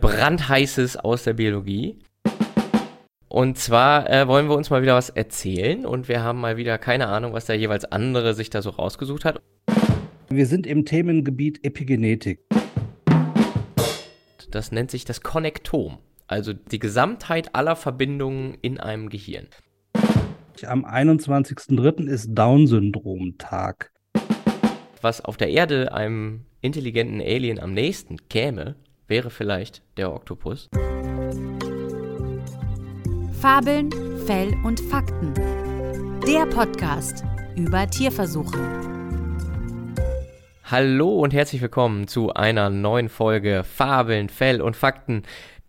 brandheißes aus der Biologie. Und zwar äh, wollen wir uns mal wieder was erzählen und wir haben mal wieder keine Ahnung, was der jeweils andere sich da so rausgesucht hat. Wir sind im Themengebiet Epigenetik. Das nennt sich das Konnektom, also die Gesamtheit aller Verbindungen in einem Gehirn. Am 21.03. ist Down-Syndrom-Tag. Was auf der Erde einem intelligenten Alien am nächsten käme, wäre vielleicht der Oktopus. Fabeln, Fell und Fakten. Der Podcast über Tierversuche. Hallo und herzlich willkommen zu einer neuen Folge Fabeln, Fell und Fakten.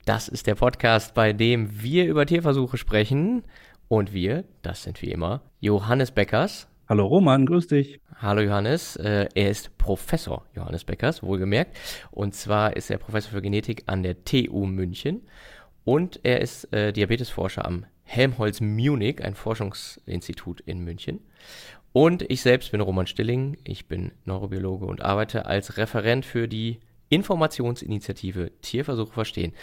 Das ist der Podcast, bei dem wir über Tierversuche sprechen. Und wir, das sind wie immer Johannes Beckers. Hallo Roman, grüß dich. Hallo Johannes, äh, er ist Professor Johannes Beckers, wohlgemerkt. Und zwar ist er Professor für Genetik an der TU München. Und er ist äh, Diabetesforscher am Helmholtz Munich, ein Forschungsinstitut in München. Und ich selbst bin Roman Stilling, ich bin Neurobiologe und arbeite als Referent für die Informationsinitiative Tierversuche verstehen.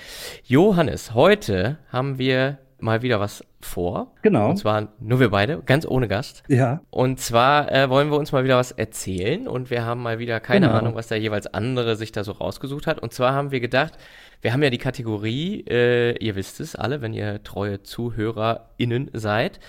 Johannes, heute haben wir mal wieder was vor. Genau. Und zwar nur wir beide, ganz ohne Gast. Ja. Und zwar äh, wollen wir uns mal wieder was erzählen und wir haben mal wieder keine Genau. Ahnung, was der jeweils andere sich da so rausgesucht hat. Und zwar haben wir gedacht, wir haben ja die Kategorie, äh, ihr wisst es alle, wenn ihr treue ZuhörerInnen seid,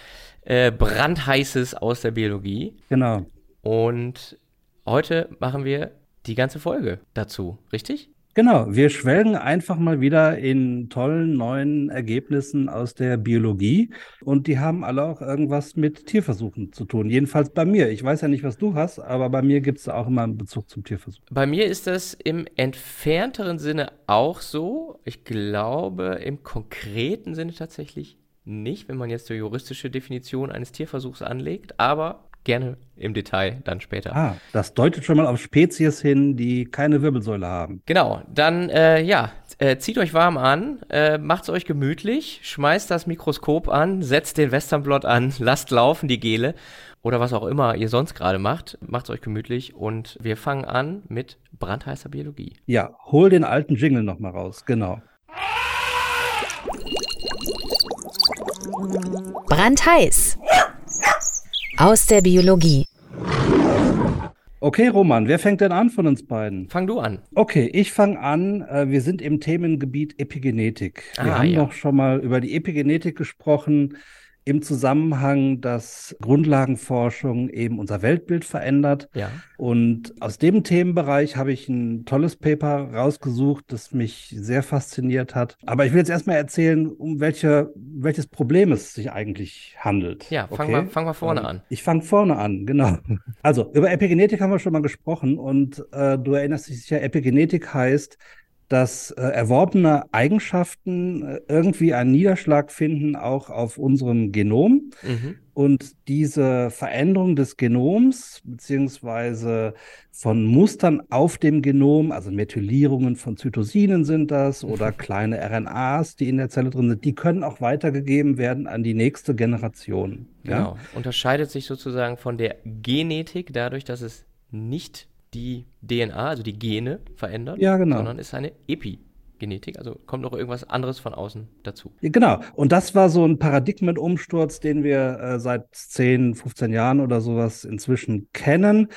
äh, brandheißes aus der Biologie. Genau. Und heute machen wir die ganze Folge dazu, richtig? Genau, wir schwelgen einfach mal wieder in tollen neuen Ergebnissen aus der Biologie und die haben alle auch irgendwas mit Tierversuchen zu tun. Jedenfalls bei mir. Ich weiß ja nicht, was du hast, aber bei mir gibt es auch immer einen Bezug zum Tierversuch. Bei mir ist das im entfernteren Sinne auch so. Ich glaube, im konkreten Sinne tatsächlich nicht, wenn man jetzt die juristische Definition eines Tierversuchs anlegt, aber gerne im Detail dann später. Ah, das deutet schon mal auf Spezies hin, die keine Wirbelsäule haben. Genau, dann äh, ja, äh, zieht euch warm an, äh, macht's euch gemütlich, schmeißt das Mikroskop an, setzt den Westernblot an, lasst laufen die Gele oder was auch immer ihr sonst gerade macht, macht's euch gemütlich und wir fangen an mit brandheißer Biologie. Ja, hol den alten Jingle noch mal raus. Genau. Brandheiß. Aus der Biologie. Okay, Roman, wer fängt denn an von uns beiden? Fang du an. Okay, ich fange an. Äh, Wir sind im Themengebiet Epigenetik. Wir Ah, haben ja. noch schon mal über die Epigenetik gesprochen, im Zusammenhang, dass Grundlagenforschung eben unser Weltbild verändert. Ja. Und aus dem Themenbereich habe ich ein tolles Paper rausgesucht, das mich sehr fasziniert hat. Aber ich will jetzt erstmal erzählen, um welche, welches Problem es sich eigentlich handelt. Ja, fang Okay? mal- fang mal vorne Ähm, an. Ich fange vorne an, genau. Also über Epigenetik haben wir schon mal gesprochen und äh, du erinnerst dich sicher, Epigenetik heißt, dass äh, erworbene Eigenschaften äh, irgendwie einen Niederschlag finden, auch auf unserem Genom. Mhm. Und diese Veränderung des Genoms, beziehungsweise von Mustern auf dem Genom, also Methylierungen von Zytosinen sind das oder kleine RNAs, die in der Zelle drin sind, die können auch weitergegeben werden an die nächste Generation. Ja? Genau. Unterscheidet sich sozusagen von der Genetik dadurch, dass es nicht die DNA, also die Gene verändert, Ja, genau. sondern ist eine Epigenetik, also kommt noch irgendwas anderes von außen dazu. Ja, Genau. Und das war so ein Paradigmenumsturz, den wir äh, seit 10, 15 Jahren oder sowas inzwischen kennen.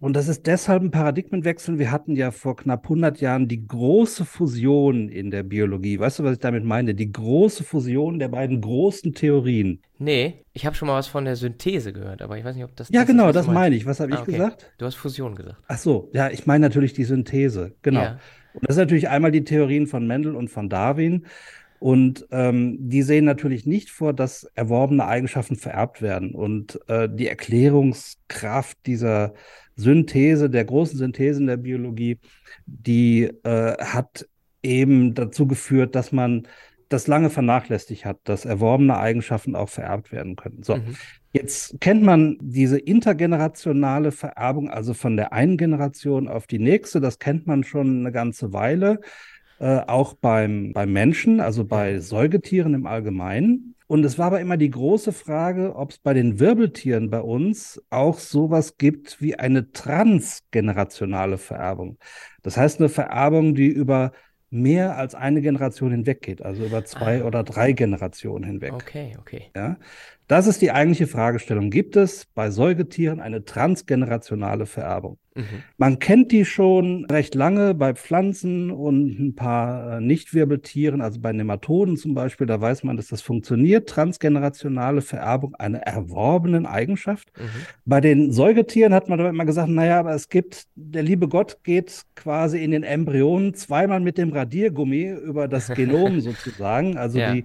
Und das ist deshalb ein Paradigmenwechsel. Wir hatten ja vor knapp 100 Jahren die große Fusion in der Biologie. Weißt du, was ich damit meine? Die große Fusion der beiden großen Theorien. Nee, ich habe schon mal was von der Synthese gehört, aber ich weiß nicht, ob das Ja, das genau, ist, das meinst. meine ich. Was habe Ah, ich okay. gesagt? Du hast Fusion gesagt. Ach so, ja, ich meine natürlich die Synthese. Genau. Ja. Und das ist natürlich einmal die Theorien von Mendel und von Darwin. Und ähm, die sehen natürlich nicht vor, dass erworbene Eigenschaften vererbt werden. Und äh, die Erklärungskraft dieser Synthese, der großen Synthese in der Biologie, die äh, hat eben dazu geführt, dass man das lange vernachlässigt hat, dass erworbene Eigenschaften auch vererbt werden können. So. Mhm. Jetzt kennt man diese intergenerationale Vererbung, also von der einen Generation auf die nächste, das kennt man schon eine ganze Weile, äh, auch beim, beim Menschen, also bei Säugetieren im Allgemeinen. Und es war aber immer die große Frage, ob es bei den Wirbeltieren bei uns auch sowas gibt wie eine transgenerationale Vererbung. Das heißt, eine Vererbung, die über mehr als eine Generation hinweg geht, also über zwei Ah. oder drei Generationen hinweg. Okay, okay. Ja? Das ist die eigentliche Fragestellung. Gibt es bei Säugetieren eine transgenerationale Vererbung? Mhm. Man kennt die schon recht lange bei Pflanzen und ein paar äh, Nichtwirbeltieren, also bei Nematoden zum Beispiel, da weiß man, dass das funktioniert. Transgenerationale Vererbung einer erworbenen Eigenschaft. Mhm. Bei den Säugetieren hat man aber immer gesagt, naja, aber es gibt, der liebe Gott geht quasi in den Embryonen zweimal mit dem Radiergummi über das Genom sozusagen. Also Ja. die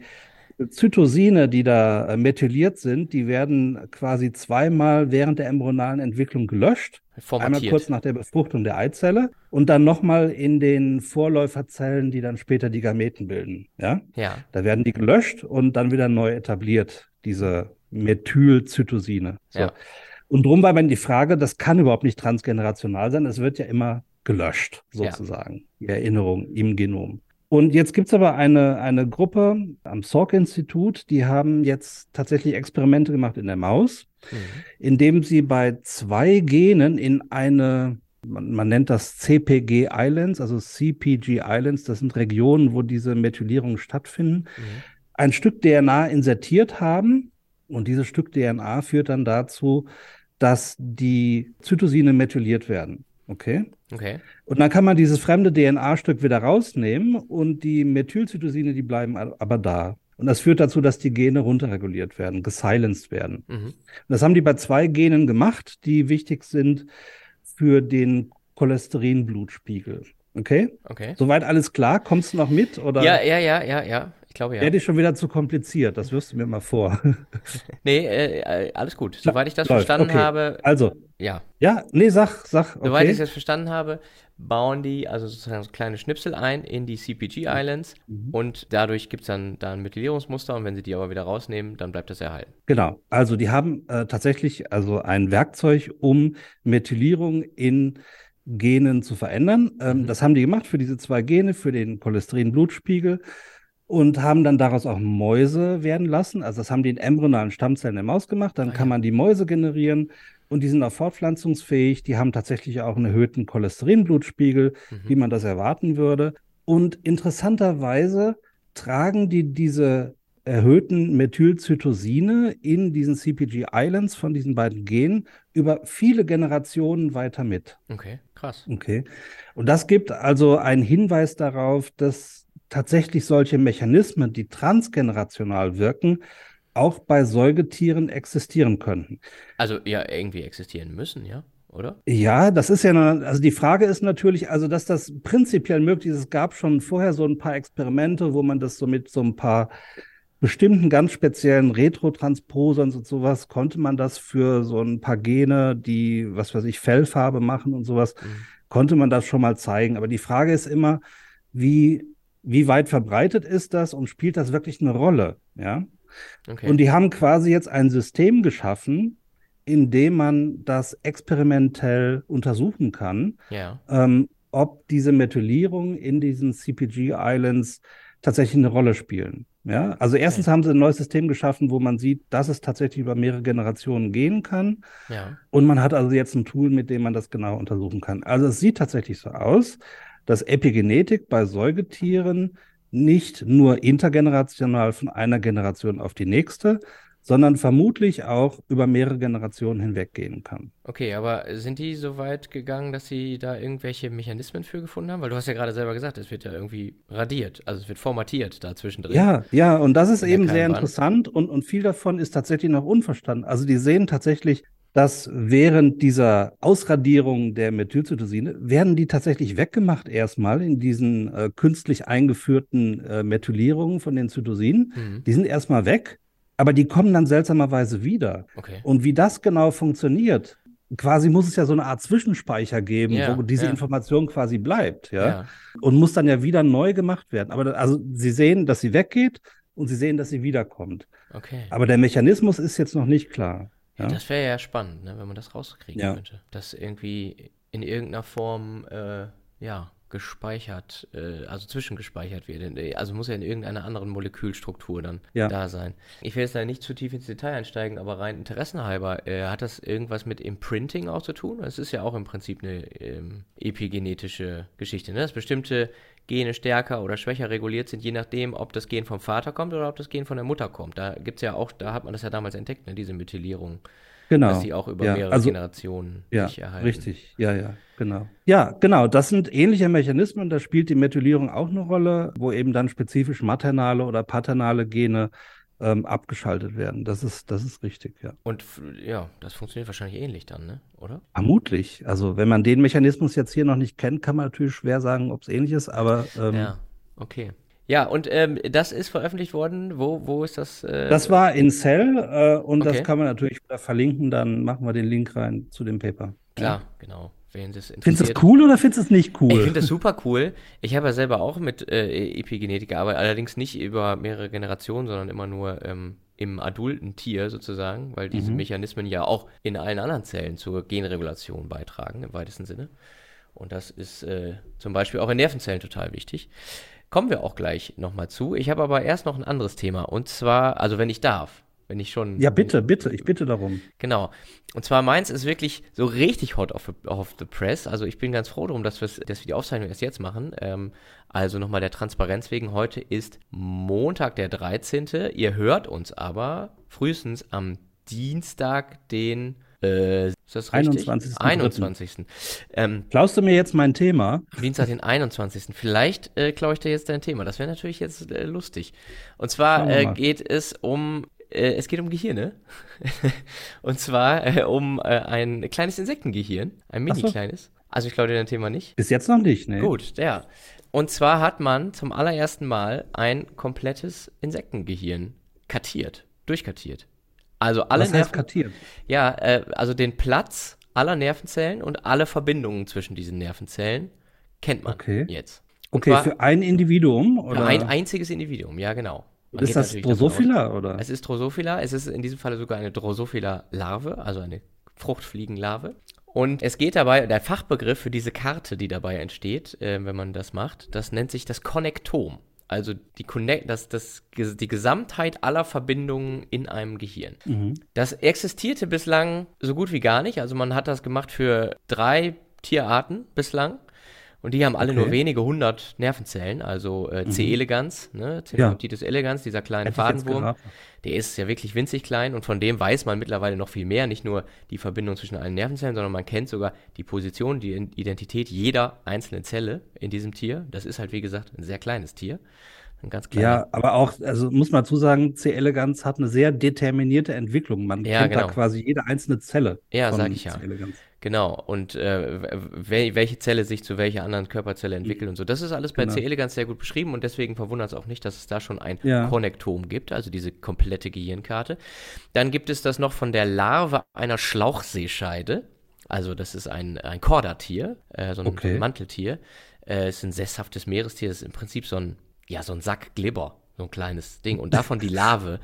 Zytosine, die da äh, methyliert sind, die werden quasi zweimal während der embryonalen Entwicklung gelöscht. Einmal Formatiert. kurz nach der Befruchtung der Eizelle und dann nochmal in den Vorläuferzellen, die dann später die Gameten bilden. Ja? Ja. Da werden die gelöscht und dann wieder neu etabliert, diese Methylcytosine. So. Ja. Und drum war dann die Frage, das kann überhaupt nicht transgenerational sein, es wird ja immer gelöscht, Ja. sozusagen, die Erinnerung im Genom. Und jetzt gibt es aber eine, eine Gruppe am Salk-Institut, die haben jetzt tatsächlich Experimente gemacht in der Maus, Mhm. indem sie bei zwei Genen in eine, man, man nennt das CPG Islands, also CPG Islands, das sind Regionen, wo diese Methylierungen stattfinden, Mhm. ein Stück DNA insertiert haben. Und dieses Stück DNA führt dann dazu, dass die Zytosine methyliert werden. Okay? Okay. Und dann kann man dieses fremde DNA-Stück wieder rausnehmen und die Methylcytosine, die bleiben aber da. Und das führt dazu, dass die Gene runterreguliert werden, gesilenced werden. Mhm. Und das haben die bei zwei Genen gemacht, die wichtig sind für den Cholesterinblutspiegel. Okay? Okay. Soweit alles klar? Kommst du noch mit? Oder Ja, ja, ja, ja, ja. Ich glaube ja. werde ich schon wieder zu kompliziert? Das wirst du mir mal vor. Nee, äh, äh, alles gut. Soweit ich das Läuft, verstanden okay. habe, Also, ja. ja, nee, sag, sag, Soweit ich es okay. jetzt verstanden habe, bauen die also sozusagen so kleine Schnipsel ein in die CPG Islands Mhm. und dadurch gibt es dann da ein Methylierungsmuster und wenn sie die aber wieder rausnehmen, dann bleibt das erhalten. Genau. Also, die haben äh, tatsächlich also ein Werkzeug, um Methylierung in Genen zu verändern. Ähm, Mhm. Das haben die gemacht für diese zwei Gene, für den Cholesterinblutspiegel und haben dann daraus auch Mäuse werden lassen. Also das haben die in embryonalen Stammzellen der Maus gemacht. Dann Ah, kann man die Mäuse generieren und die sind auch fortpflanzungsfähig. Die haben tatsächlich auch einen erhöhten Cholesterinblutspiegel, Mhm. wie man das erwarten würde. Und interessanterweise tragen die diese erhöhten Methylcytosine in diesen CPG Islands von diesen beiden Genen über viele Generationen weiter mit. Okay, krass. Okay. Und das gibt also einen Hinweis darauf, dass tatsächlich solche Mechanismen, die transgenerational wirken, auch bei Säugetieren existieren könnten. Also ja, irgendwie existieren müssen, ja, oder? Ja, das ist ja, noch- also die Frage ist natürlich, also dass das prinzipiell möglich ist. Es gab schon vorher so ein paar Experimente, wo man das so mit so ein paar bestimmten ganz speziellen Retrotransposern und sowas, konnte man das für so ein paar Gene, die, was weiß ich, Fellfarbe machen und sowas, Mhm. konnte man das schon mal zeigen. Aber die Frage ist immer, wie, wie weit verbreitet ist das und spielt das wirklich eine Rolle? Ja. Okay. Und die haben quasi jetzt ein System geschaffen, in dem man das experimentell untersuchen kann, ja. ähm, ob diese Methylierung in diesen CPG Islands tatsächlich eine Rolle spielen. Ja, also erstens haben sie ein neues System geschaffen, wo man sieht, dass es tatsächlich über mehrere Generationen gehen kann. Ja. Und man hat also jetzt ein Tool, mit dem man das genau untersuchen kann. Also es sieht tatsächlich so aus, dass Epigenetik bei Säugetieren nicht nur intergenerational von einer Generation auf die nächste, sondern vermutlich auch über mehrere Generationen hinweggehen kann. Okay, aber sind die so weit gegangen, dass sie da irgendwelche Mechanismen für gefunden haben? Weil du hast ja gerade selber gesagt, es wird ja irgendwie radiert, also es wird formatiert da zwischendrin. Ja, ja, und das ist eben sehr interessant und, und viel davon ist tatsächlich noch unverstanden. Also die sehen tatsächlich, dass während dieser Ausradierung der Methylcytosine werden die tatsächlich weggemacht erstmal in diesen äh, künstlich eingeführten äh, Methylierungen von den Zytosinen. Mhm. Die sind erstmal weg, aber die kommen dann seltsamerweise wieder. Okay. Und wie das genau funktioniert, quasi muss es ja so eine Art Zwischenspeicher geben, Ja, wo diese ja. Information quasi bleibt, ja? Ja. und muss dann ja wieder neu gemacht werden. Aber da, also sie sehen, dass sie weggeht und sie sehen, dass sie wiederkommt. Okay. Aber der Mechanismus ist jetzt noch nicht klar. Ja, das wäre ja spannend, ne, wenn man das rauskriegen Ja. könnte. Das irgendwie in irgendeiner Form, äh, ja, gespeichert, äh, also zwischengespeichert wird. Äh, also muss ja in irgendeiner anderen Molekülstruktur dann Ja. da sein. Ich will jetzt da nicht zu tief ins Detail einsteigen, aber rein interessenhalber, äh, hat das irgendwas mit Imprinting auch zu tun? Es ist ja auch im Prinzip eine ähm, epigenetische Geschichte, ne? dass bestimmte Gene stärker oder schwächer reguliert sind, je nachdem, ob das Gen vom Vater kommt oder ob das Gen von der Mutter kommt. Da gibt es ja auch, da hat man das ja damals entdeckt, ne? diese Methylierung, Genau. dass die auch über ja, mehrere also, Generationen ja, sich erhalten. richtig. Ja, ja, genau. Ja, genau. Das sind ähnliche Mechanismen. Da spielt die Methylierung auch eine Rolle, wo eben dann spezifisch maternale oder paternale Gene ähm, abgeschaltet werden. Das ist, das ist richtig, ja. Und ja, das funktioniert wahrscheinlich ähnlich dann, ne? Oder? Vermutlich. Also, wenn man den Mechanismus jetzt hier noch nicht kennt, kann man natürlich schwer sagen, ob es ähnlich ist, aber ähm, Ja, okay. Ja, und ähm, das ist veröffentlicht worden. Wo, wo ist das? Äh, das war in Cell äh, und Okay. das kann man natürlich wieder verlinken. Dann machen wir den Link rein zu dem Paper. klar, genau. Wen das Findest du das cool oder findest du es nicht Ich cool? finde das super cool. Ich habe ja selber auch mit äh, Epigenetik gearbeitet, allerdings nicht über mehrere Generationen, sondern immer nur ähm, im adulten Tier sozusagen, weil diese Mhm. Mechanismen ja auch in allen anderen Zellen zur Genregulation beitragen, im weitesten Sinne. Und das ist äh, zum Beispiel auch in Nervenzellen total wichtig. Kommen wir auch gleich nochmal zu. Ich habe aber erst noch ein anderes Thema. Und zwar, also wenn ich darf, wenn ich schon. Ja, bitte, bitte, ich bitte darum. Genau. Und zwar meins ist wirklich so richtig hot off, off the press. Also ich bin ganz froh darum, dass, dass wir die Aufzeichnung erst jetzt machen. Ähm, also nochmal der Transparenz wegen. Heute ist Montag, der 13. Ihr hört uns aber frühestens am Dienstag, den äh, ist das richtig? 21.3.. 21. Ähm, Klaust du mir jetzt mein Thema? Dienstag, den 21. Vielleicht äh, klaue ich dir jetzt dein Thema. Das wäre natürlich jetzt äh, lustig. Und zwar äh, geht es um, es geht um Gehirne. Und zwar äh, um äh, ein kleines Insektengehirn. Ein so. mini kleines. Also ich klaue dir dein Thema nicht. Bis jetzt noch nicht, ne? Gut, ja. Und zwar hat man zum allerersten Mal ein komplettes Insektengehirn kartiert, durchkartiert. Also alle Was heißt Nerven, kartiert? ja, äh, also den Platz aller Nervenzellen und alle Verbindungen zwischen diesen Nervenzellen kennt man Okay. jetzt. Und Okay, für ein Individuum oder für ein einziges Individuum, ja genau. Man ist das Drosophila oder? Es ist Drosophila, es ist in diesem Falle sogar eine Drosophila-Larve, also eine Fruchtfliegenlarve. Und es geht dabei, der Fachbegriff für diese Karte, die dabei entsteht, äh, wenn man das macht, das nennt sich das Konnektom. Also die, Connect, das, das, die Gesamtheit aller Verbindungen in einem Gehirn. Mhm. Das existierte bislang so gut wie gar nicht. Also man hat das gemacht für drei Tierarten bislang. Und die haben alle Okay. Mhm. nur wenige hundert Nervenzellen. Also äh, C. elegans, ne? Cenobamtitis elegans, dieser kleine Hätte Fadenwurm. Der ist ja wirklich winzig klein und von dem weiß man mittlerweile noch viel mehr. Nicht nur die Verbindung zwischen allen Nervenzellen, sondern man kennt sogar die Position, die Identität jeder einzelnen Zelle in diesem Tier. Das ist halt, wie gesagt, ein sehr kleines Tier. Ein ganz kleiner. Ja, aber auch, also muss man dazu sagen, C. elegans hat eine sehr determinierte Entwicklung. Man Ja, kennt da genau. quasi jede einzelne Zelle Ja, von sag ich ja. Genau, und äh, wel welche Zelle sich zu welcher anderen Körperzelle entwickelt und so. Das ist alles bei Genau. C. elegans sehr gut beschrieben und deswegen verwundert es auch nicht, dass es da schon ein Ja. Konnektom gibt, also diese komplette Gehirnkarte. Dann gibt es das noch von der Larve einer Schlauchseescheide. Also das ist ein, ein Chordatier, äh, so ein, Okay. Manteltier. Äh, ist ein sesshaftes Meerestier, ist im Prinzip so ein, ja, so ein Sack Glibber, so ein kleines Ding. Und davon die Larve.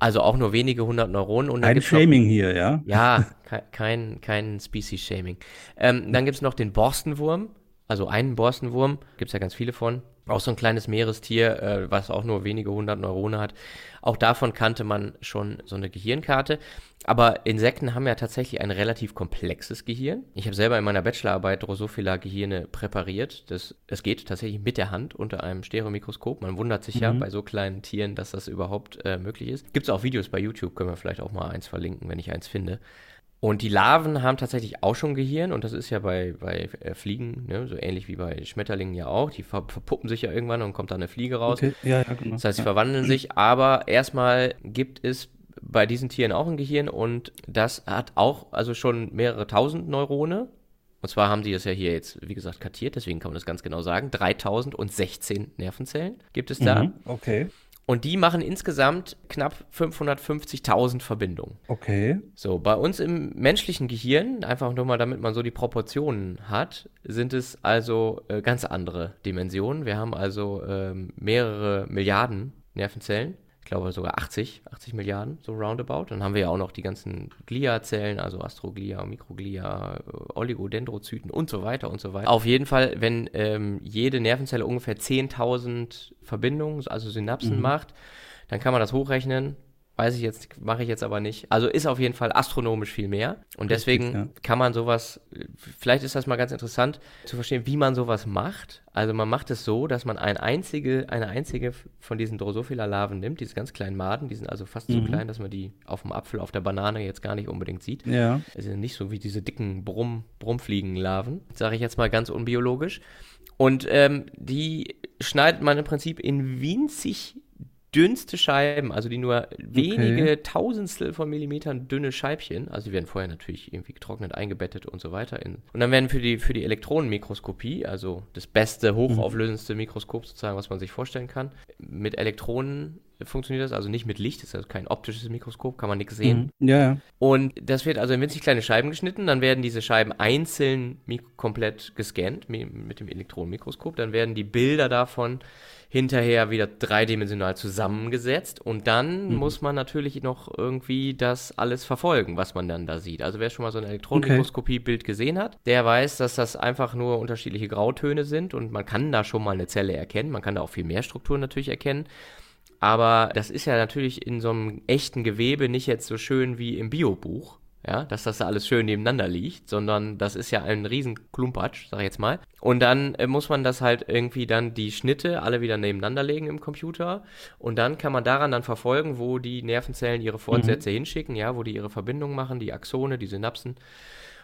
Also auch nur wenige hundert Neuronen. Und dann Ein gibt's noch- Shaming hier, ja? ja, ke- kein, kein Species-Shaming. Ähm, dann gibt es noch den Borstenwurm, also einen Borstenwurm, gibt es ja ganz viele von. Auch so ein kleines Meerestier, äh, was auch nur wenige hundert Neuronen hat. Auch davon kannte man schon so eine Gehirnkarte. Aber Insekten haben ja tatsächlich ein relativ komplexes Gehirn. Ich habe selber in meiner Bachelorarbeit Drosophila-Gehirne präpariert. Das, das geht tatsächlich mit der Hand unter einem Stereomikroskop. Man wundert sich ja Mhm. bei so kleinen Tieren, dass das überhaupt äh, möglich ist. Gibt es auch Videos bei YouTube, können wir vielleicht auch mal eins verlinken, wenn ich eins finde. Und die Larven haben tatsächlich auch schon Gehirn und das ist ja bei, bei äh, Fliegen, ne, so ähnlich wie bei Schmetterlingen ja auch. Die ver verpuppen sich ja irgendwann und kommt dann eine Fliege raus. Okay, ja, ja, genau. Das heißt, sie ja. verwandeln sich, aber erstmal gibt es bei diesen Tieren auch ein Gehirn und das hat auch also schon mehrere tausend Neurone. Und zwar haben sie das ja hier jetzt, wie gesagt, kartiert, deswegen kann man das ganz genau sagen. 3016 Nervenzellen gibt es da. Mhm, Okay, Und die machen insgesamt knapp 550.000 Verbindungen. okay. So, bei uns im menschlichen Gehirn, einfach nur mal, damit man so die Proportionen hat, sind es also äh, ganz andere Dimensionen. Wir haben also ähm, mehrere Milliarden Nervenzellen. Ich glaube sogar 80, 80 Milliarden, so roundabout. Dann haben wir ja auch noch die ganzen Gliazellen, also Astroglia, Mikroglia, Oligodendrozyten und so weiter und so weiter. Auf jeden Fall, wenn ähm, jede Nervenzelle ungefähr 10.000 Verbindungen, also Synapsen mhm. macht, dann kann man das hochrechnen Weiß ich jetzt, mache ich jetzt aber nicht. Also ist auf jeden Fall astronomisch viel mehr. Und deswegen Richtig, ja. kann man sowas, vielleicht ist das mal ganz interessant zu verstehen, wie man sowas macht. Also man macht es so, dass man ein einzige, eine einzige von diesen Drosophila-Larven nimmt, diese ganz kleinen Maden, die sind also fast mhm. so klein, dass man die auf dem Apfel, auf der Banane jetzt gar nicht unbedingt sieht. Ja. Also nicht so wie diese dicken Brumm, Brummfliegen-Larven, sage ich jetzt mal ganz unbiologisch. Und ähm, die schneidet man im Prinzip in winzig dünnste Scheiben, also die nur wenige okay. Tausendstel von Millimetern dünne Scheibchen, also die werden vorher natürlich irgendwie getrocknet, eingebettet und so weiter. In, und dann werden für die, für die Elektronenmikroskopie, also das beste, hochauflösendste Mikroskop sozusagen, was man sich vorstellen kann, mit Elektronen funktioniert das, also nicht mit Licht, das ist also kein optisches Mikroskop, kann man nichts sehen. Mhm. Ja, ja. Und das wird also in winzig kleine Scheiben geschnitten, dann werden diese Scheiben einzeln komplett gescannt mit dem Elektronenmikroskop, dann werden die Bilder davon hinterher wieder dreidimensional zusammengesetzt und dann mhm. muss man natürlich noch irgendwie das alles verfolgen, was man dann da sieht. Also wer schon mal so ein Elektronenmikroskopie-Bild gesehen hat, der weiß, dass das einfach nur unterschiedliche Grautöne sind und man kann da schon mal eine Zelle erkennen. Man kann da auch viel mehr Strukturen natürlich erkennen. Aber das ist ja natürlich in so einem echten Gewebe nicht jetzt so schön wie im Biobuch ja, dass das alles schön nebeneinander liegt, sondern das ist ja ein riesen Klumpatsch, sag ich jetzt mal. Und dann äh, muss man das halt irgendwie dann die Schnitte alle wieder nebeneinander legen im Computer und dann kann man daran dann verfolgen, wo die Nervenzellen ihre Fortsätze mhm. hinschicken, ja, wo die ihre Verbindungen machen, die Axone, die Synapsen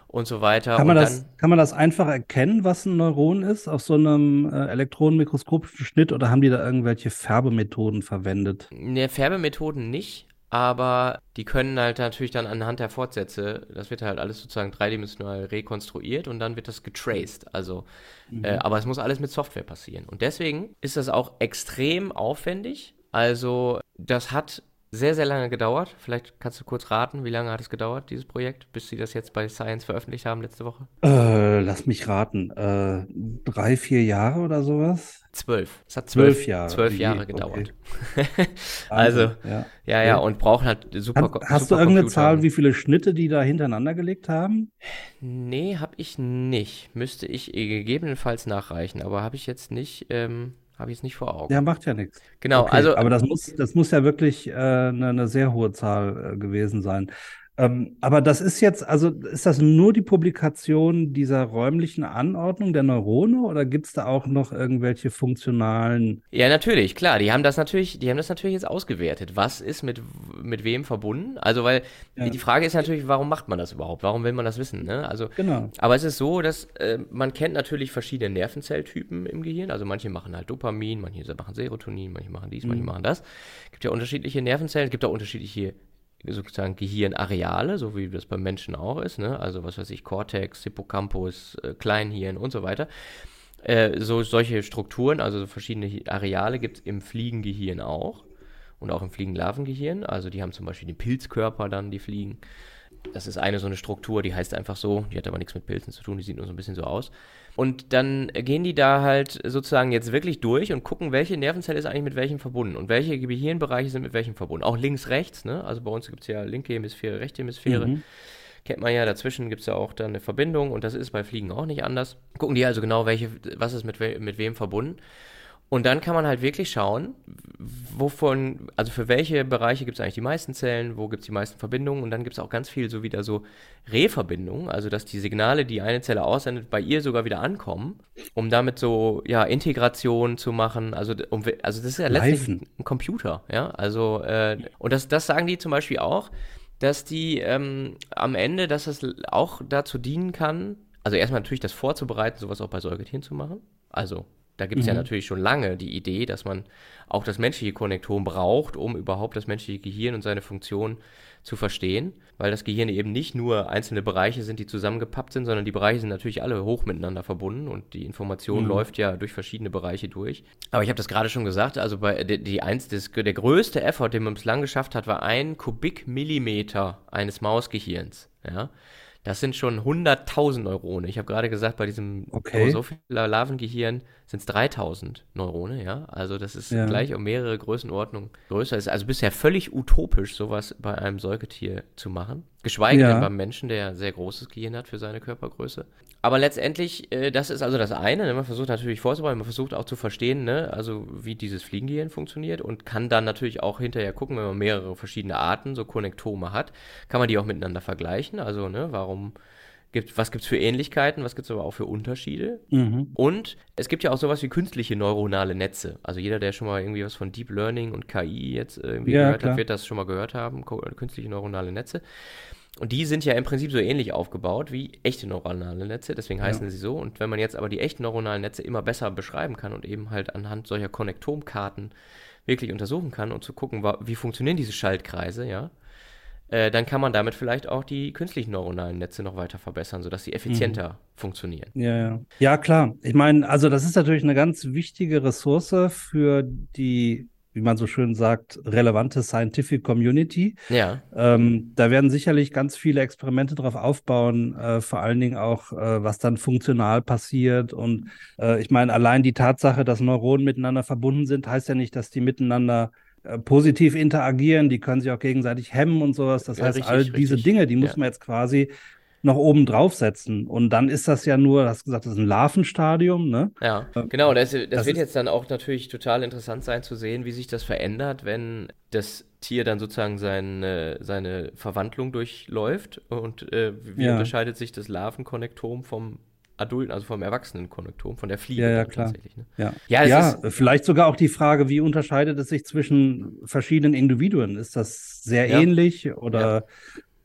und so weiter. Kann man, das, kann man das einfach erkennen, was ein Neuron ist, auf so einem äh, elektronenmikroskopischen Schnitt oder haben die da irgendwelche Färbemethoden verwendet? Ne, Färbemethoden nicht, aber die können halt natürlich dann anhand der Fortsätze, das wird halt alles sozusagen dreidimensional rekonstruiert und dann wird das getraced. Also, mhm. äh, aber es muss alles mit Software passieren. Und deswegen ist das auch extrem aufwendig. Also, das hat sehr, sehr lange gedauert. Vielleicht kannst du kurz raten, wie lange hat es gedauert, dieses Projekt, bis sie das jetzt bei Science veröffentlicht haben letzte Woche? Äh, lass mich raten. Äh, drei, vier Jahre oder sowas? Zwölf. Es hat zwölf, zwölf Jahre, zwölf Jahre gedauert. Okay. also, ja. ja, ja, und brauchen halt super Hast, hast super du irgendeine Zahl, wie viele Schnitte die da hintereinander gelegt haben? Nee, habe ich nicht. Müsste ich gegebenenfalls nachreichen, aber habe ich jetzt nicht. Ähm, habe ich es nicht vor Augen. Ja, macht ja nichts. Genau, okay, also. Aber das muss, das muss ja wirklich äh, eine, eine sehr hohe Zahl äh, gewesen sein. Ähm, aber das ist jetzt, also ist das nur die Publikation dieser räumlichen Anordnung der Neurone oder gibt es da auch noch irgendwelche funktionalen? Ja, natürlich, klar. Die haben das natürlich, die haben das natürlich jetzt ausgewertet. Was ist mit, mit wem verbunden? Also, weil ja. die Frage ist natürlich, warum macht man das überhaupt? Warum will man das wissen? Ne? Also, genau. Aber es ist so, dass äh, man kennt natürlich verschiedene Nervenzelltypen im Gehirn. Also manche machen halt Dopamin, manche machen Serotonin, manche machen dies, mhm. manche machen das. Es gibt ja unterschiedliche Nervenzellen, es gibt auch unterschiedliche sozusagen Gehirnareale, so wie das beim Menschen auch ist, ne? also was weiß ich, Cortex, Hippocampus, äh, Kleinhirn und so weiter. Äh, so solche Strukturen, also verschiedene Areale gibt es im Fliegengehirn auch und auch im Fliegenlarvengehirn. Also die haben zum Beispiel den Pilzkörper dann, die Fliegen. Das ist eine so eine Struktur, die heißt einfach so, die hat aber nichts mit Pilzen zu tun, die sieht nur so ein bisschen so aus. Und dann gehen die da halt sozusagen jetzt wirklich durch und gucken, welche Nervenzelle ist eigentlich mit welchem verbunden und welche Gehirnbereiche sind mit welchem verbunden. Auch links, rechts, ne? Also bei uns gibt es ja linke Hemisphäre, rechte Hemisphäre. Mhm. Kennt man ja, dazwischen gibt es ja auch dann eine Verbindung und das ist bei Fliegen auch nicht anders. Gucken die also genau, welche, was ist mit, we mit wem verbunden. Und dann kann man halt wirklich schauen, wovon, also für welche Bereiche gibt es eigentlich die meisten Zellen, wo gibt es die meisten Verbindungen? Und dann gibt es auch ganz viel so wieder so Reverbindungen, also dass die Signale, die eine Zelle aussendet, bei ihr sogar wieder ankommen, um damit so, ja, Integration zu machen, also, um, also das ist ja letztlich ein, ein Computer, ja, also, äh, und das, das sagen die zum Beispiel auch, dass die ähm, am Ende, dass das auch dazu dienen kann, also erstmal natürlich das vorzubereiten, sowas auch bei Säugetieren zu machen, also da gibt es mhm. ja natürlich schon lange die Idee, dass man auch das menschliche Konnektom braucht, um überhaupt das menschliche Gehirn und seine Funktion zu verstehen, weil das Gehirn eben nicht nur einzelne Bereiche sind, die zusammengepappt sind, sondern die Bereiche sind natürlich alle hoch miteinander verbunden und die Information mhm. läuft ja durch verschiedene Bereiche durch. Aber ich habe das gerade schon gesagt, also bei die, die eins, das, der größte Effort, den man bislang geschafft hat, war ein Kubikmillimeter eines Mausgehirns. Ja, Das sind schon 100.000 Neurone. Ich habe gerade gesagt, bei diesem Okay. Drosophila Larvengehirn sind es 3.000 Neurone, ja. Also das ist Ja. gleich um mehrere Größenordnungen größer. Ist also bisher völlig utopisch, sowas bei einem Säugetier zu machen. Geschweige Ja. denn beim Menschen, der ein sehr großes Gehirn hat für seine Körpergröße. Aber letztendlich, äh, das ist also das eine. Ne? Man versucht natürlich vorzubereiten, man versucht auch zu verstehen, ne? also wie dieses Fliegengehirn funktioniert und kann dann natürlich auch hinterher gucken, wenn man mehrere verschiedene Arten, so Konnektome hat, kann man die auch miteinander vergleichen. Also, ne, warum gibt, was gibt es für Ähnlichkeiten, was gibt es aber auch für Unterschiede? Mhm. Und es gibt ja auch sowas wie künstliche neuronale Netze. Also jeder, der schon mal irgendwie was von Deep Learning und KI jetzt irgendwie Ja, gehört klar. hat, wird das schon mal gehört haben, künstliche neuronale Netze. Und die sind ja im Prinzip so ähnlich aufgebaut wie echte neuronale Netze, deswegen heißen sie so. Und wenn man jetzt aber die echten neuronalen Netze immer besser beschreiben kann und eben halt anhand solcher Konnektomkarten wirklich untersuchen kann und zu gucken, wie funktionieren diese Schaltkreise, ja, äh, dann kann man damit vielleicht auch die künstlichen neuronalen Netze noch weiter verbessern, sodass sie effizienter funktionieren. Ja, ja. Ja, klar. Ich meine, also das ist natürlich eine ganz wichtige Ressource für die, wie man so schön sagt, relevante Scientific Community. Ja, Ähm, da werden sicherlich ganz viele Experimente drauf aufbauen, äh, vor allen Dingen auch, äh, was dann funktional passiert. Und äh, ich meine, allein die Tatsache, dass Neuronen miteinander verbunden sind, heißt ja nicht, dass die miteinander äh, positiv interagieren. Die können sich auch gegenseitig hemmen und sowas. Das Ja, heißt, richtig, all diese richtig. Dinge, die muss Ja. man jetzt quasi noch oben draufsetzen. Und dann ist das ja nur, du hast gesagt, das ist ein Larvenstadium, ne? Ja, genau. Das, das, das wird jetzt dann auch natürlich total interessant sein zu sehen, wie sich das verändert, wenn das Tier dann sozusagen seine, seine Verwandlung durchläuft und äh, wie Ja. unterscheidet sich das Larvenkonnektom vom adulten, also vom Erwachsenenkonnektom, von der Fliege Ja, ja, klar. tatsächlich. Ne? Ja, Ja, ja ist- vielleicht sogar auch die Frage, wie unterscheidet es sich zwischen verschiedenen Individuen? Ist das sehr ähnlich oder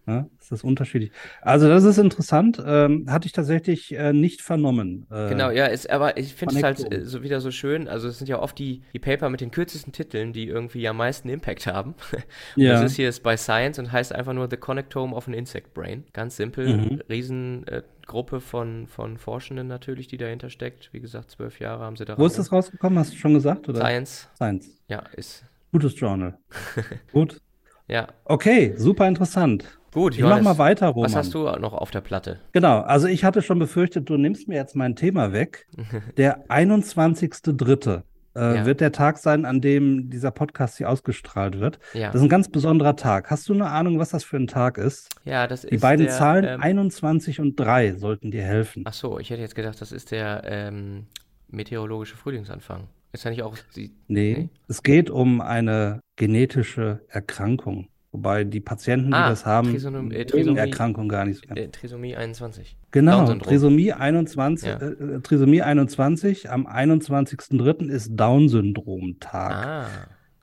ja, ist das unterschiedlich? Also das ist interessant, ähm, hatte ich tatsächlich äh, nicht vernommen. Äh, Genau, ja, ist, aber ich finde es halt äh, so wieder so schön. Also es sind ja oft die, die Paper mit den kürzesten Titeln, die irgendwie am meisten Impact haben. Ja. das ist hier ist bei Science und heißt einfach nur The Connectome of an Insect Brain. Ganz simpel, Mhm. riesen äh, Gruppe von, von Forschenden natürlich, die dahinter steckt. Wie gesagt, zwölf Jahre haben sie da. Wo ist das rausgekommen? Hast du schon gesagt? Oder? Science, Science. ja, ist, Gutes Journal. Gut. Ja. Okay, super interessant. Gut, Ich mach Johannes, mal weiter, Roman. Was hast du noch auf der Platte? Genau, also ich hatte schon befürchtet, du nimmst mir jetzt mein Thema weg. Der 21.3. Äh, Ja. wird der Tag sein, an dem dieser Podcast hier ausgestrahlt wird. Ja, Das ist ein ganz besonderer Tag. Hast du eine Ahnung, was das für ein Tag ist? ja, das Die ist beiden der, Zahlen ähm, 21 und 3 sollten dir helfen. Ach so, ich hätte jetzt gedacht, das ist der ähm, meteorologische Frühlingsanfang. Ist ja nicht auch die. Nee, nee? es geht um eine genetische Erkrankung. Wobei die Patienten, die Ah, das haben, Trisonom- äh, Trisomie. Erkrankung gar nicht so. Äh, Trisomie 21. Genau. Trisomie 21, Ja. äh, Trisomie 21 am 21.03. ist Down-Syndrom-Tag. Ah,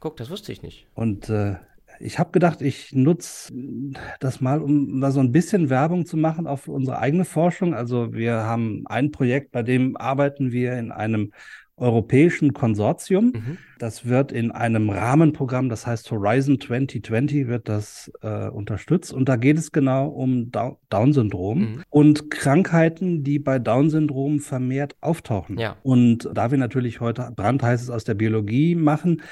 guck, das wusste ich nicht. Und äh, ich habe gedacht, ich nutze das mal, um mal so ein bisschen Werbung zu machen auf unsere eigene Forschung. Also wir haben ein Projekt, bei dem arbeiten wir in einem europäischen Konsortium. Mhm. Das wird in einem Rahmenprogramm, das heißt Horizon 2020, wird das äh, unterstützt. Und da geht es genau um Down-Syndrom Mhm. und Krankheiten, die bei Down-Syndrom vermehrt auftauchen. Ja. Und da wir natürlich heute brandheißes aus der Biologie machen,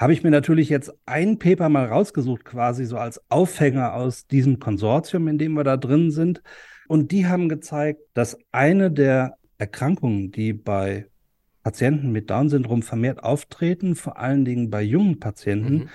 habe ich mir natürlich jetzt ein Paper mal rausgesucht, quasi so als Aufhänger aus diesem Konsortium, in dem wir da drin sind. Und die haben gezeigt, dass eine der Erkrankungen, die bei Patienten mit Down-Syndrom vermehrt auftreten, vor allen Dingen bei jungen Patienten, Mhm.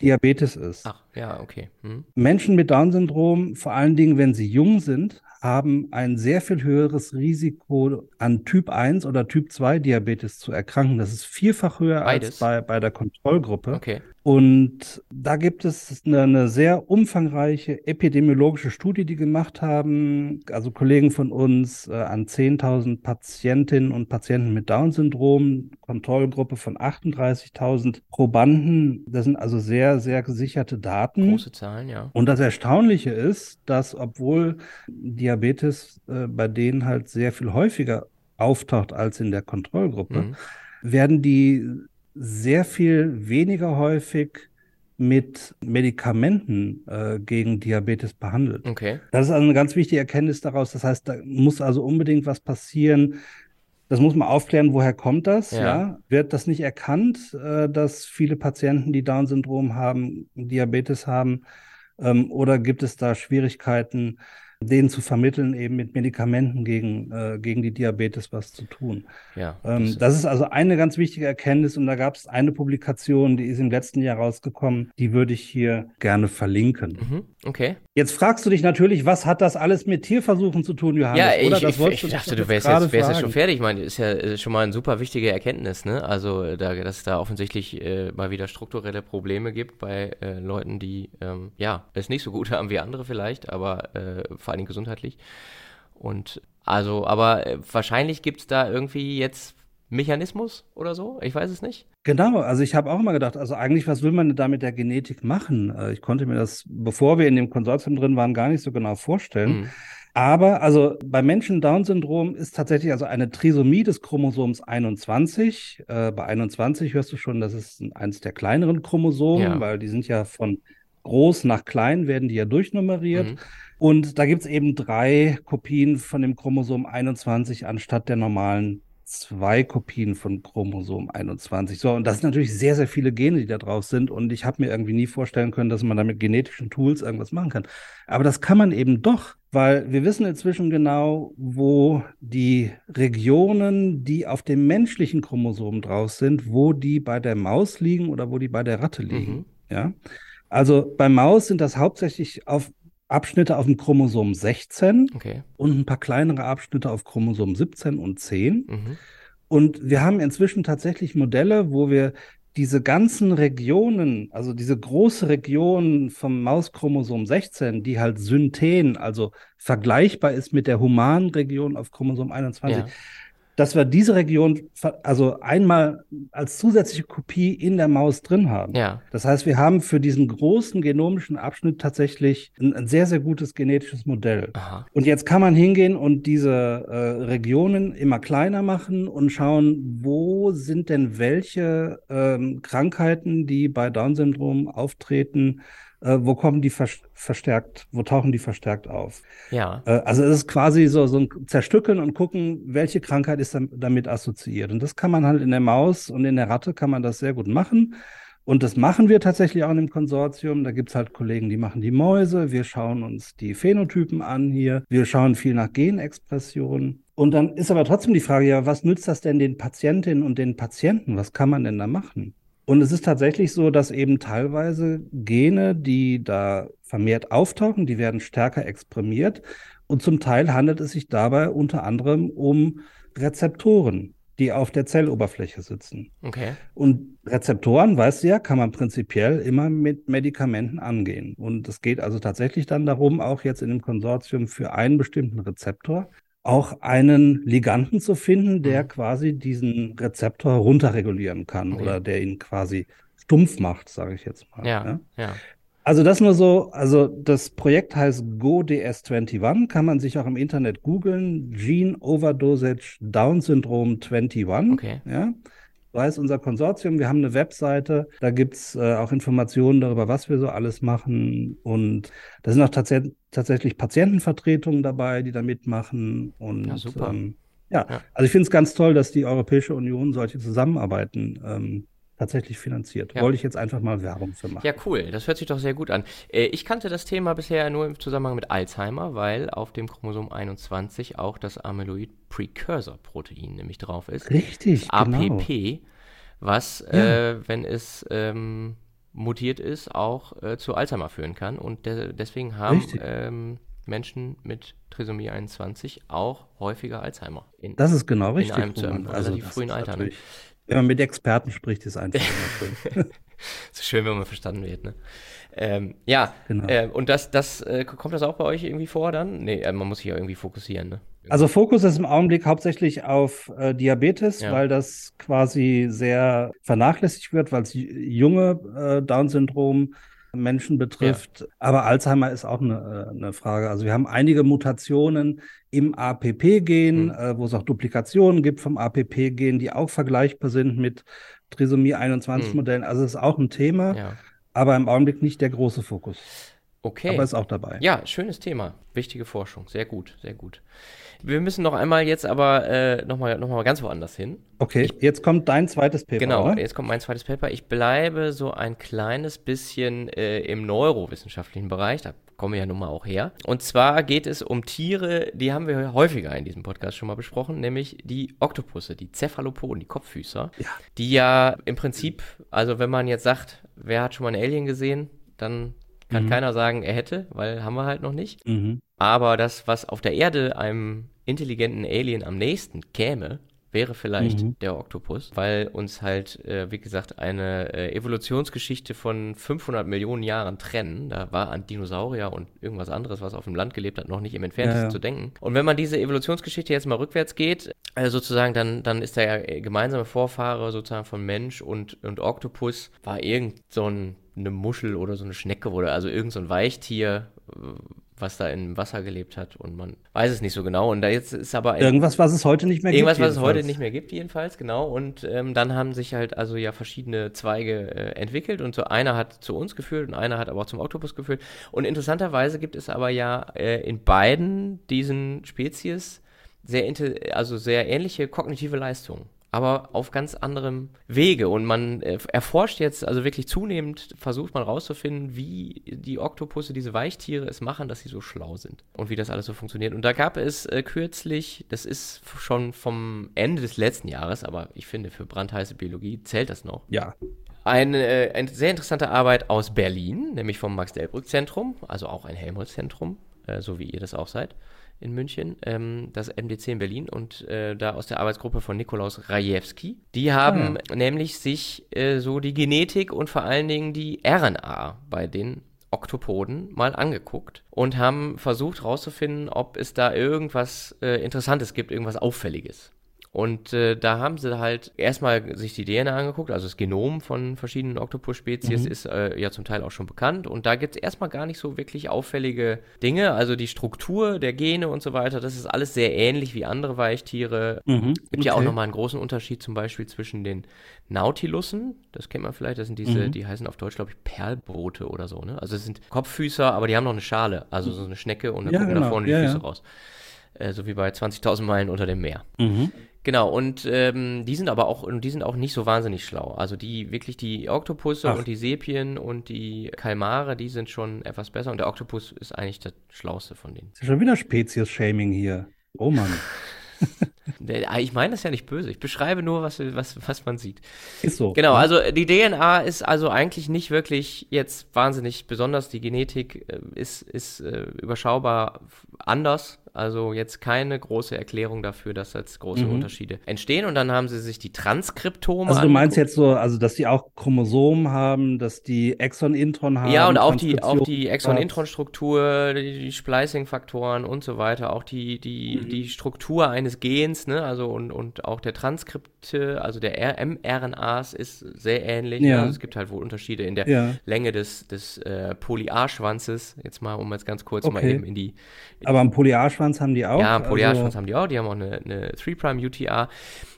Diabetes ist. Ach, ja, okay. Mhm. Menschen mit Down-Syndrom, vor allen Dingen, wenn sie jung sind, haben ein sehr viel höheres Risiko, an Typ 1 oder Typ 2 Diabetes zu erkranken. Das ist vierfach höher Beides? als bei, bei der Kontrollgruppe. Okay. Und da gibt es eine, eine sehr umfangreiche epidemiologische Studie, die gemacht haben, also Kollegen von uns äh, an 10.000 Patientinnen und Patienten mit Down-Syndrom, Kontrollgruppe von 38.000 Probanden. Das sind also sehr, sehr gesicherte Daten. Große Zahlen, ja. Und das Erstaunliche ist, dass obwohl Diabetes äh, bei denen halt sehr viel häufiger auftaucht als in der Kontrollgruppe, Mhm. werden die sehr viel weniger häufig mit Medikamenten äh, gegen Diabetes behandelt. Okay. Das ist also eine ganz wichtige Erkenntnis daraus. Das heißt, da muss also unbedingt was passieren. Das muss man aufklären, woher kommt das? Ja. Ja. Wird das nicht erkannt, äh, dass viele Patienten, die Down-Syndrom haben, Diabetes haben? Ähm, oder gibt es da Schwierigkeiten, denen zu vermitteln, eben mit Medikamenten gegen, äh, gegen die Diabetes was zu tun. Ja. Ähm, das ist also eine ganz wichtige Erkenntnis und da gab es eine Publikation, die ist im letzten Jahr rausgekommen, die würde ich hier gerne verlinken. Mhm. Okay. Jetzt fragst du dich natürlich, was hat das alles mit Tierversuchen zu tun, Johannes? Ja, ich, Oder ich, das ich, ich dachte, du wärst jetzt, wärst jetzt schon fertig. Ich meine, ist ja ist schon mal eine super wichtige Erkenntnis, ne? Also, da, dass es da offensichtlich äh, mal wieder strukturelle Probleme gibt bei äh, Leuten, die ähm, ja es nicht so gut haben wie andere vielleicht, aber äh, vor Dingen gesundheitlich. Und also, aber äh, wahrscheinlich gibt es da irgendwie jetzt Mechanismus oder so? Ich weiß es nicht. Genau, also ich habe auch immer gedacht, also eigentlich, was will man denn da mit der Genetik machen? Äh, Ich konnte mir das, bevor wir in dem Konsortium drin waren, gar nicht so genau vorstellen. Hm. Aber also bei Menschen Down-Syndrom ist tatsächlich also eine Trisomie des Chromosoms 21. Äh, bei 21 hörst du schon, das ist eines der kleineren Chromosomen, Ja. weil die sind ja von groß nach klein, werden die ja durchnummeriert. Mhm. Und da gibt es eben drei Kopien von dem Chromosom 21 anstatt der normalen zwei Kopien von Chromosom 21. So, und das sind natürlich sehr, sehr viele Gene, die da drauf sind. Und ich habe mir irgendwie nie vorstellen können, dass man da mit genetischen Tools irgendwas machen kann. Aber das kann man eben doch, weil wir wissen inzwischen genau, wo die Regionen, die auf dem menschlichen Chromosom drauf sind, wo die bei der Maus liegen oder wo die bei der Ratte liegen. Mhm. Ja. Also bei Maus sind das hauptsächlich auf Abschnitte auf dem Chromosom 16 Okay. und ein paar kleinere Abschnitte auf Chromosom 17 und 10. Mhm. Und wir haben inzwischen tatsächlich Modelle, wo wir diese ganzen Regionen, also diese große Region vom Mauschromosom 16, die halt synthen, also vergleichbar ist mit der humanen Region auf Chromosom 21, Ja. Dass wir diese Region also einmal als zusätzliche Kopie in der Maus drin haben. Ja. Das heißt, wir haben für diesen großen genomischen Abschnitt tatsächlich ein, ein sehr, sehr gutes genetisches Modell. Aha. Und jetzt kann man hingehen und diese äh, Regionen immer kleiner machen und schauen, wo sind denn welche ähm, Krankheiten, die bei Down-Syndrom auftreten, äh, wo kommen die vers verstärkt, wo tauchen die verstärkt auf? Ja. Äh, also es ist quasi so, so ein Zerstückeln und gucken, welche Krankheit ist dam- damit assoziiert. Und das kann man halt in der Maus und in der Ratte kann man das sehr gut machen. Und das machen wir tatsächlich auch in dem Konsortium. Da gibt's halt Kollegen, die machen die Mäuse. Wir schauen uns die Phänotypen an hier. Wir schauen viel nach Genexpression. Und dann ist aber trotzdem die Frage, ja, was nützt das denn den Patientinnen und den Patienten? Was kann man denn da machen? Und es ist tatsächlich so, dass eben teilweise Gene, die da vermehrt auftauchen, die werden stärker exprimiert. Und zum Teil handelt es sich dabei unter anderem um Rezeptoren, die auf der Zelloberfläche sitzen. Okay. Und Rezeptoren, weißt du ja, kann man prinzipiell immer mit Medikamenten angehen. Und es geht also tatsächlich dann darum, auch jetzt in dem Konsortium für einen bestimmten Rezeptor auch einen Liganden zu finden, der Mhm. quasi diesen Rezeptor runterregulieren kann Okay. oder der ihn quasi stumpf macht, sage ich jetzt mal. Ja. Ja. Also das nur so, also das Projekt heißt GoDS21, kann man sich auch im Internet googeln, Gene Overdosage Down Syndrome 21. Okay. Ja, so heißt unser Konsortium. Wir haben eine Webseite, da gibt's äh, auch Informationen darüber, was wir so alles machen. Und da sind auch tats tatsächlich Patientenvertretungen dabei, die da mitmachen. Und Ja, super. Ähm, ja. Ja. also ich finde es ganz toll, dass die Europäische Union solche Zusammenarbeiten ähm, tatsächlich finanziert. Ja. Wollte ich jetzt einfach mal Werbung für machen. Ja, cool. Das hört sich doch sehr gut an. Äh, ich kannte das Thema bisher nur im Zusammenhang mit Alzheimer, weil auf dem Chromosom 21 auch das Amyloid-Precursor-Protein nämlich drauf ist. Richtig, Das genau. APP, was, Ja. äh, wenn es ähm, mutiert ist, auch äh, zu Alzheimer führen kann. Und de deswegen haben ähm, Menschen mit Trisomie 21 auch häufiger Alzheimer. In, Das ist genau In richtig. einem zu einem relativ das frühen ist Alter, ne? natürlich- Wenn man mit Experten spricht, ist einfach schön. so schön, wenn man verstanden wird, ne? Ähm, ja, Genau. äh, und das, das, äh, kommt das auch bei euch irgendwie vor dann? Nee, äh, man muss sich ja irgendwie fokussieren, ne? Also Fokus ist im Augenblick hauptsächlich auf äh, Diabetes, Ja. weil das quasi sehr vernachlässigt wird, weil es junge äh, Down-Syndrom Menschen betrifft. Aber Alzheimer ist auch eine, äh, eine Frage. Also wir haben einige Mutationen im APP-Gen, Mhm. äh, wo es auch Duplikationen gibt vom APP-Gen, die auch vergleichbar sind mit Trisomie 21 Mhm. Modellen. Also es ist auch ein Thema, Ja. aber im Augenblick nicht der große Fokus. Okay. Aber ist auch dabei. Ja, schönes Thema. Wichtige Forschung. Sehr gut, sehr gut. Wir müssen noch einmal jetzt aber äh, nochmal noch mal ganz woanders hin. Okay, ich, jetzt kommt dein zweites Paper. Genau, jetzt kommt mein zweites Paper. Ich bleibe so ein kleines bisschen äh, im neurowissenschaftlichen Bereich. Da kommen wir ja nun mal auch her. Und zwar geht es um Tiere, die haben wir häufiger in diesem Podcast schon mal besprochen, nämlich die Oktopusse, die Cephalopoden, die Kopffüßer, ja. die ja im Prinzip, also wenn man jetzt sagt, wer hat schon mal einen Alien gesehen, dann kann mhm. keiner sagen, er hätte, weil haben wir halt noch nicht. Mhm. Aber das, was auf der Erde einem intelligenten Alien am nächsten käme, wäre vielleicht mhm. der Oktopus, weil uns halt, äh, wie gesagt, eine äh, Evolutionsgeschichte von 500 Millionen Jahren trennen. Da war ein Dinosaurier und irgendwas anderes, was auf dem Land gelebt hat, noch nicht im Entferntesten ja, ja. zu denken. Und wenn man diese Evolutionsgeschichte jetzt mal rückwärts geht, äh, sozusagen, dann, dann ist der gemeinsame Vorfahre sozusagen von Mensch und, und Oktopus war irgend so ein eine Muschel oder so eine Schnecke oder also irgend so ein Weichtier, was da im Wasser gelebt hat und man weiß es nicht so genau. Und da jetzt ist aber ein, irgendwas, was es heute nicht mehr irgendwas, gibt. Irgendwas, was es heute nicht mehr gibt, jedenfalls, genau. Und ähm, dann haben sich halt also ja verschiedene Zweige äh, entwickelt und so einer hat zu uns geführt und einer hat aber auch zum Oktopus geführt. Und interessanterweise gibt es aber ja äh, in beiden diesen Spezies sehr, also sehr ähnliche kognitive Leistungen aber auf ganz anderem Wege. Und man äh, erforscht jetzt, also wirklich zunehmend, versucht man rauszufinden, wie die Oktopusse, diese Weichtiere es machen, dass sie so schlau sind und wie das alles so funktioniert. Und da gab es äh, kürzlich, das ist schon vom Ende des letzten Jahres, aber ich finde, für brandheiße Biologie zählt das noch. Ja. Eine, äh, eine sehr interessante Arbeit aus Berlin, nämlich vom Max-Delbrück-Zentrum, also auch ein Helmholtz-Zentrum, äh, so wie ihr das auch seid in München, ähm, das MDC in Berlin und äh, da aus der Arbeitsgruppe von Nikolaus Rajewski. Die haben ah, nämlich sich äh, so die Genetik und vor allen Dingen die RNA bei den Oktopoden mal angeguckt und haben versucht herauszufinden, ob es da irgendwas äh, Interessantes gibt, irgendwas Auffälliges. Und äh, da haben sie halt erstmal sich die DNA angeguckt, also das Genom von verschiedenen Oktopus-Spezies mhm. ist äh, ja zum Teil auch schon bekannt. Und da gibt es erstmal gar nicht so wirklich auffällige Dinge. Also die Struktur der Gene und so weiter, das ist alles sehr ähnlich wie andere Weichtiere. Mhm. Gibt okay. ja auch nochmal einen großen Unterschied zum Beispiel zwischen den Nautilussen, das kennt man vielleicht, das sind diese, mhm. die heißen auf Deutsch, glaube ich, Perlbrote oder so. Ne? Also es sind Kopffüßer, aber die haben noch eine Schale, also so eine Schnecke und dann ja, gucken genau. da vorne die ja, Füße ja. raus. Äh, so wie bei 20.000 Meilen unter dem Meer. Mhm. Genau, und ähm, die sind aber auch, und die sind auch nicht so wahnsinnig schlau. Also die wirklich die Oktopusse Ach. und die Sepien und die Kalmare, die sind schon etwas besser. Und der Oktopus ist eigentlich das Schlauste von denen. Ist ja schon wieder Spezies-Shaming hier. Oh Mann. Ah, ich meine das ja nicht böse. Ich beschreibe nur, was, was, was man sieht. Ist so. Genau, also die DNA ist also eigentlich nicht wirklich jetzt wahnsinnig besonders. Die Genetik äh, ist, ist äh, überschaubar anders. Also jetzt keine große Erklärung dafür, dass jetzt große mhm. Unterschiede entstehen. Und dann haben sie sich die Transkriptome Also du meinst jetzt so, also dass die auch Chromosomen haben, dass die Exon-Intron haben. Ja, und auch die, auch die Exon-Intron-Struktur, die, die Splicing-Faktoren und so weiter, auch die, die, mhm. die Struktur eines Gens, ne, also und, und auch der Transkripte, also der mRNAs ist sehr ähnlich. Ja. Also es gibt halt wohl Unterschiede in der ja. Länge des, des äh, Polyarschwanzes. Jetzt mal, um jetzt ganz kurz okay. mal eben in die. In Aber ein Polyarschwanz Polyarschwanz haben die auch. Ja, Polyarschwanz also, haben die auch. Die haben auch eine, eine 3' UTA.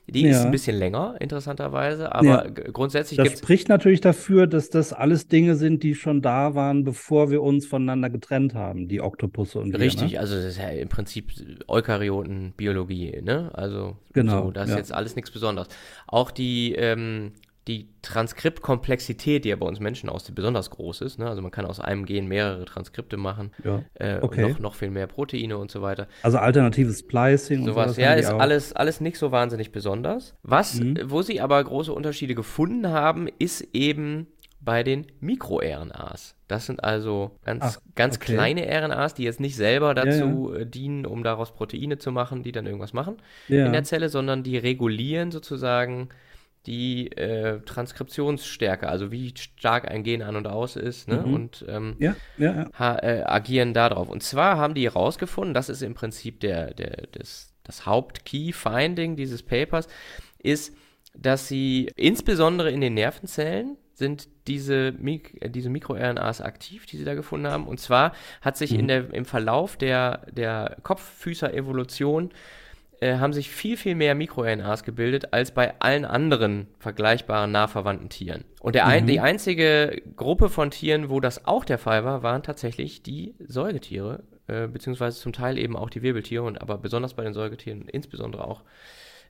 Die ja. ist ein bisschen länger, interessanterweise, aber ja. grundsätzlich Das spricht natürlich dafür, dass das alles Dinge sind, die schon da waren, bevor wir uns voneinander getrennt haben, die Oktopusse und Richtig, wir, ne? also das ist ja im Prinzip Eukaryotenbiologie, ne? Also genau, so, das ja. ist jetzt alles nichts Besonderes. Auch die ähm, die Transkriptkomplexität, die ja bei uns Menschen aussieht, besonders groß ist. Ne? Also man kann aus einem Gen mehrere Transkripte machen, ja. äh, okay. noch, noch viel mehr Proteine und so weiter. Also alternatives Splicing sowas, und sowas. Ja, ist alles, alles nicht so wahnsinnig besonders. Was, mhm. wo sie aber große Unterschiede gefunden haben, ist eben bei den Mikro-RNAs. Das sind also ganz, Ach, ganz okay. kleine RNAs, die jetzt nicht selber dazu ja, ja. Äh, dienen, um daraus Proteine zu machen, die dann irgendwas machen in der Zelle, sondern die regulieren sozusagen die äh, Transkriptionsstärke, also wie stark ein Gen an und aus ist, ne? Mhm. und ähm, ja, ja, ja. Äh, agieren darauf. Und zwar haben die herausgefunden, das ist im Prinzip der, der, des, das Haupt-Key-Finding dieses Papers, ist, dass sie insbesondere in den Nervenzellen sind diese, Mik äh, diese MikroRNAs aktiv, die sie da gefunden haben. Und zwar hat sich mhm. in der, im Verlauf der, der Kopffüßer-Evolution äh, haben sich viel, viel mehr MikroRNAs gebildet als bei allen anderen vergleichbaren nah verwandten Tieren. Und der ein, Mhm. die einzige Gruppe von Tieren, wo das auch der Fall war, waren tatsächlich die Säugetiere, äh, beziehungsweise zum Teil eben auch die Wirbeltiere, und aber besonders bei den Säugetieren, insbesondere auch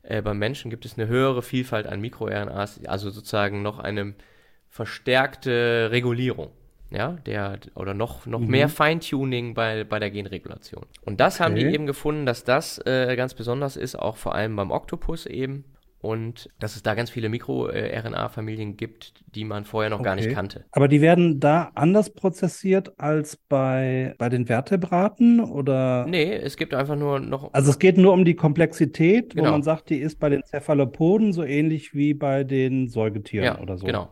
äh, beim Menschen, gibt es eine höhere Vielfalt an MikroRNAs, also sozusagen noch eine verstärkte Regulierung. Ja, der, oder noch, noch Mhm. mehr Feintuning bei, bei der Genregulation. Und das haben die Okay. eben gefunden, dass das äh, ganz besonders ist, auch vor allem beim Oktopus eben. Und dass es da ganz viele MikroRNA-Familien gibt, die man vorher noch gar nicht Okay. kannte. Aber die werden da anders prozessiert als bei, bei den Vertebraten oder? Nee, es gibt einfach nur noch. Also es geht nur um die Komplexität, Genau. wo man sagt, die ist bei den Cephalopoden so ähnlich wie bei den Säugetieren ja, oder so. genau.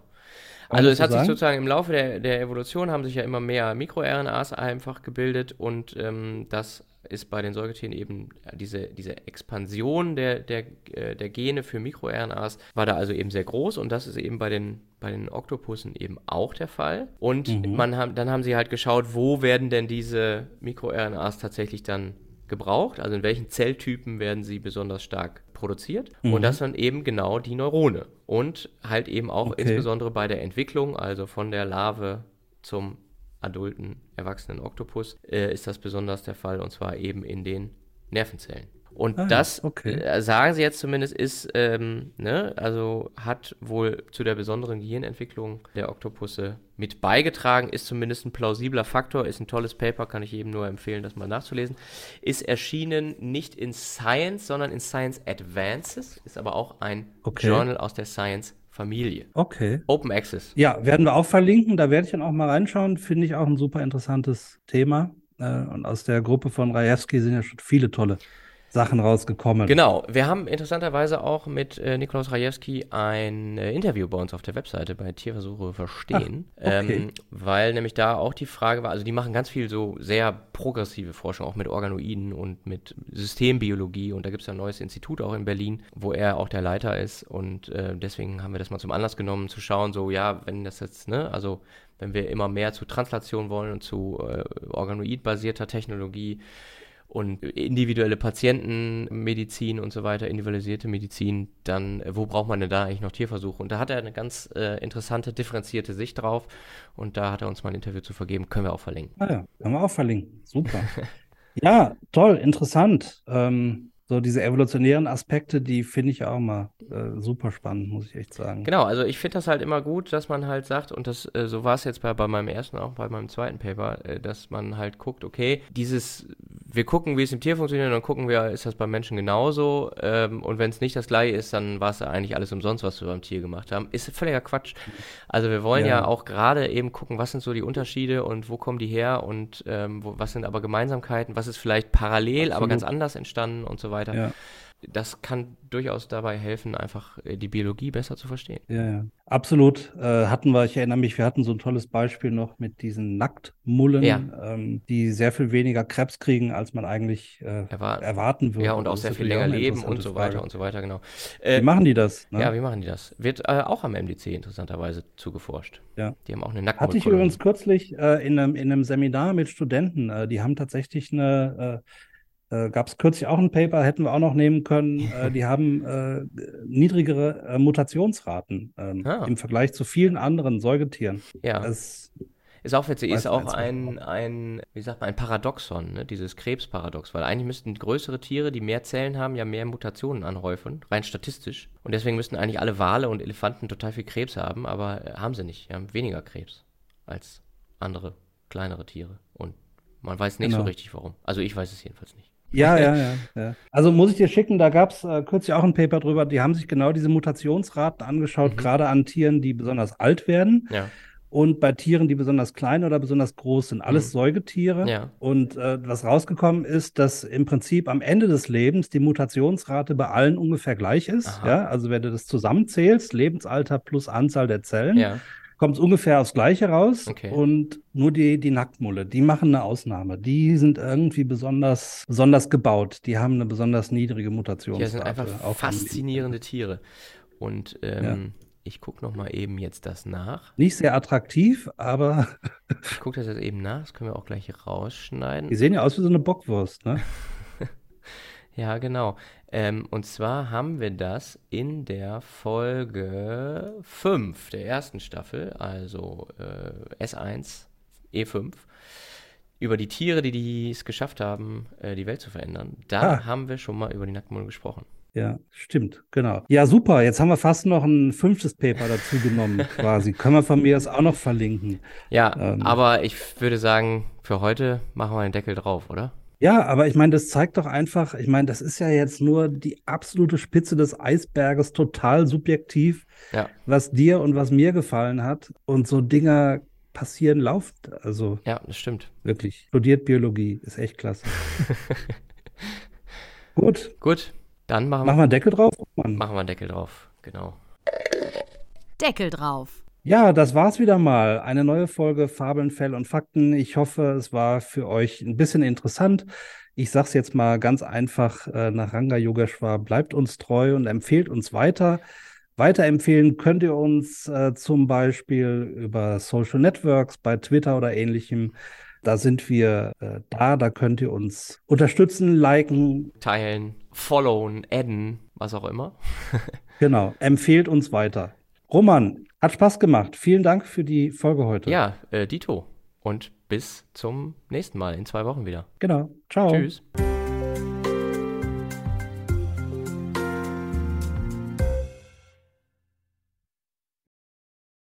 Also es hat sich sagen? sozusagen im Laufe der, der Evolution haben sich ja immer mehr MikroRNAs einfach gebildet und ähm, das ist bei den Säugetieren eben diese, diese Expansion der, der, äh, der Gene für MikroRNAs war da also eben sehr groß und das ist eben bei den, bei den Oktopussen eben auch der Fall. Und Mhm. man haben, dann haben sie halt geschaut, wo werden denn diese MikroRNAs tatsächlich dann gebraucht, also in welchen Zelltypen werden sie besonders stark produziert. Mhm. Und das sind eben genau die Neurone. Und halt eben auch Okay. insbesondere bei der Entwicklung, also von der Larve zum adulten, erwachsenen Oktopus, äh, ist das besonders der Fall und zwar eben in den Nervenzellen. Und Ah, das, okay. äh, sagen sie jetzt zumindest, ist, ähm, ne, also hat wohl zu der besonderen Gehirnentwicklung der Oktopusse mit beigetragen, ist zumindest ein plausibler Faktor, ist ein tolles Paper, kann ich jedem nur empfehlen, das mal nachzulesen. Ist erschienen nicht in Science, sondern in Science Advances, ist aber auch ein Okay. Journal aus der Science-Familie. Okay. Open Access. Ja, werden wir auch verlinken. Da werde ich dann auch mal reinschauen. Finde ich auch ein super interessantes Thema. Äh, und aus der Gruppe von Rajewski sind ja schon viele tolle Sachen rausgekommen. Genau, wir haben interessanterweise auch mit äh, Nikolaus Rajewski ein äh, Interview bei uns auf der Webseite bei Tierversuche verstehen, Ach, okay. ähm, weil nämlich da auch die Frage war, also die machen ganz viel so sehr progressive Forschung, auch mit Organoiden und mit Systembiologie und da gibt es ja ein neues Institut auch in Berlin, wo er auch der Leiter ist und äh, deswegen haben wir das mal zum Anlass genommen zu schauen, so ja, wenn das jetzt, ne, also wenn wir immer mehr zu Translation wollen und zu äh, organoidbasierter Technologie, und individuelle Patientenmedizin und so weiter, individualisierte Medizin, dann äh, wo braucht man denn da eigentlich noch Tierversuche? Und da hat er eine ganz äh, interessante, differenzierte Sicht drauf und da hat er uns mal ein Interview zu vergeben, können wir auch verlinken. Ah ja, können wir auch verlinken. Super. ja, toll, interessant. Ähm, so diese evolutionären Aspekte, die finde ich auch mal äh, super spannend, muss ich echt sagen. Genau, also ich finde das halt immer gut, dass man halt sagt, und das äh, so war es jetzt bei, bei meinem ersten, auch bei meinem zweiten Paper, äh, dass man halt guckt, okay, dieses, wir gucken, wie es im Tier funktioniert, und dann gucken wir, ist das beim Menschen genauso, ähm, und wenn es nicht das gleiche ist, dann war es eigentlich alles umsonst, was wir beim Tier gemacht haben. Ist völliger Quatsch. Also wir wollen ja, Ja. auch gerade eben gucken, was sind so die Unterschiede und wo kommen die her und ähm, wo, was sind aber Gemeinsamkeiten, was ist vielleicht parallel, aber Absolut. ganz anders entstanden und so weiter. Ja, Das kann durchaus dabei helfen, einfach äh, die Biologie besser zu verstehen. ja, ja. Absolut. Äh, hatten wir, ich erinnere mich, wir hatten so ein tolles Beispiel noch mit diesen Nacktmullen, Ja. ähm, die sehr viel weniger Krebs kriegen, als man eigentlich äh, Erwarten. erwarten würde. Ja, und auch ist sehr viel länger leben und so weiter Frage. und so weiter, genau. Wie Äh, machen die das? Ne? ja, wie machen die das? Wird äh, auch am MDC interessanterweise zugeforscht. Ja. Die haben auch eine Hatte ich übrigens kürzlich äh, in einem, in einem Seminar mit Studenten. Die haben tatsächlich eine, äh, gab es kürzlich auch ein Paper, hätten wir auch noch nehmen können. Äh, die haben äh, niedrigere äh, Mutationsraten ähm, Ah. im Vergleich zu vielen anderen Säugetieren. Ja, Das, ist auch witzig, ist auch ein, ein, wie sagt man, ein Paradoxon, ne? dieses Krebsparadox, weil eigentlich müssten größere Tiere, die mehr Zellen haben, ja mehr Mutationen anhäufen, rein statistisch. Und deswegen müssten eigentlich alle Wale und Elefanten total viel Krebs haben, aber äh, haben sie nicht. Die haben weniger Krebs als andere, kleinere Tiere. Und man weiß nicht so Genau. richtig warum. Also ich weiß es jedenfalls nicht. Ja, ja, ja, ja. Also muss ich dir schicken, da gab es äh, kürzlich auch ein Paper drüber, die haben sich genau diese Mutationsraten angeschaut, Mhm. gerade an Tieren, die besonders alt werden Ja, und bei Tieren, die besonders klein oder besonders groß sind. Alles Mhm. Säugetiere. ja, Und äh, was rausgekommen ist, dass im Prinzip am Ende des Lebens die Mutationsrate bei allen ungefähr gleich ist. Aha. Ja, also wenn du das zusammenzählst, Lebensalter plus Anzahl der Zellen, ja. Kommt es ungefähr aufs Gleiche raus. Okay. Und nur die, die Nacktmulle, die machen eine Ausnahme. Die sind irgendwie besonders, besonders gebaut. Die haben eine besonders niedrige Ja, Mutationsrate. sind einfach auch faszinierende Tiere. Und ähm, ich gucke nochmal eben jetzt das nach. Nicht sehr attraktiv, aber Ich gucke das jetzt eben nach, das können wir auch gleich rausschneiden. die sehen ja aus wie so eine Bockwurst, ne? Ja, genau. Ähm, und zwar haben wir das in der Folge 5 der ersten Staffel, also äh, S1, E5, über die Tiere, die es geschafft haben, äh, die Welt zu verändern. Da Ah. haben wir schon mal über die Nacktmull gesprochen. Ja, stimmt, genau. Ja, super. Jetzt haben wir fast noch ein fünftes Paper dazu genommen, quasi. Können wir von mir aus auch noch verlinken. Ja, Ähm. aber ich würde sagen, für heute machen wir den Deckel drauf, oder? Ja, aber ich meine, das zeigt doch einfach, ich meine, das ist ja jetzt nur die absolute Spitze des Eisberges, total subjektiv, Ja, was dir und was mir gefallen hat. Und so Dinger passieren laufend. Also ja, das stimmt. wirklich. Studiert Biologie, ist echt klasse. Gut, Gut, dann machen wir, machen wir einen Deckel drauf. Mann. machen wir einen Deckel drauf. Genau. Deckel drauf. Ja, das war's wieder mal. Eine neue Folge Fabeln, Fell und Fakten. Ich hoffe, es war für euch ein bisschen interessant. Ich sag's jetzt mal ganz einfach äh, nach Ranga Yogeshwar, bleibt uns treu und empfehlt uns weiter. Weiterempfehlen könnt ihr uns äh, zum Beispiel über Social Networks, bei Twitter oder ähnlichem. Da sind wir äh, da, da könnt ihr uns unterstützen, liken. Teilen, followen, adden, was auch immer. Genau, empfehlt uns weiter. Roman, hat Spaß gemacht. Vielen Dank für die Folge heute. Ja, äh, Dito. Und bis zum nächsten Mal in zwei Wochen wieder. Genau. Ciao. Tschüss.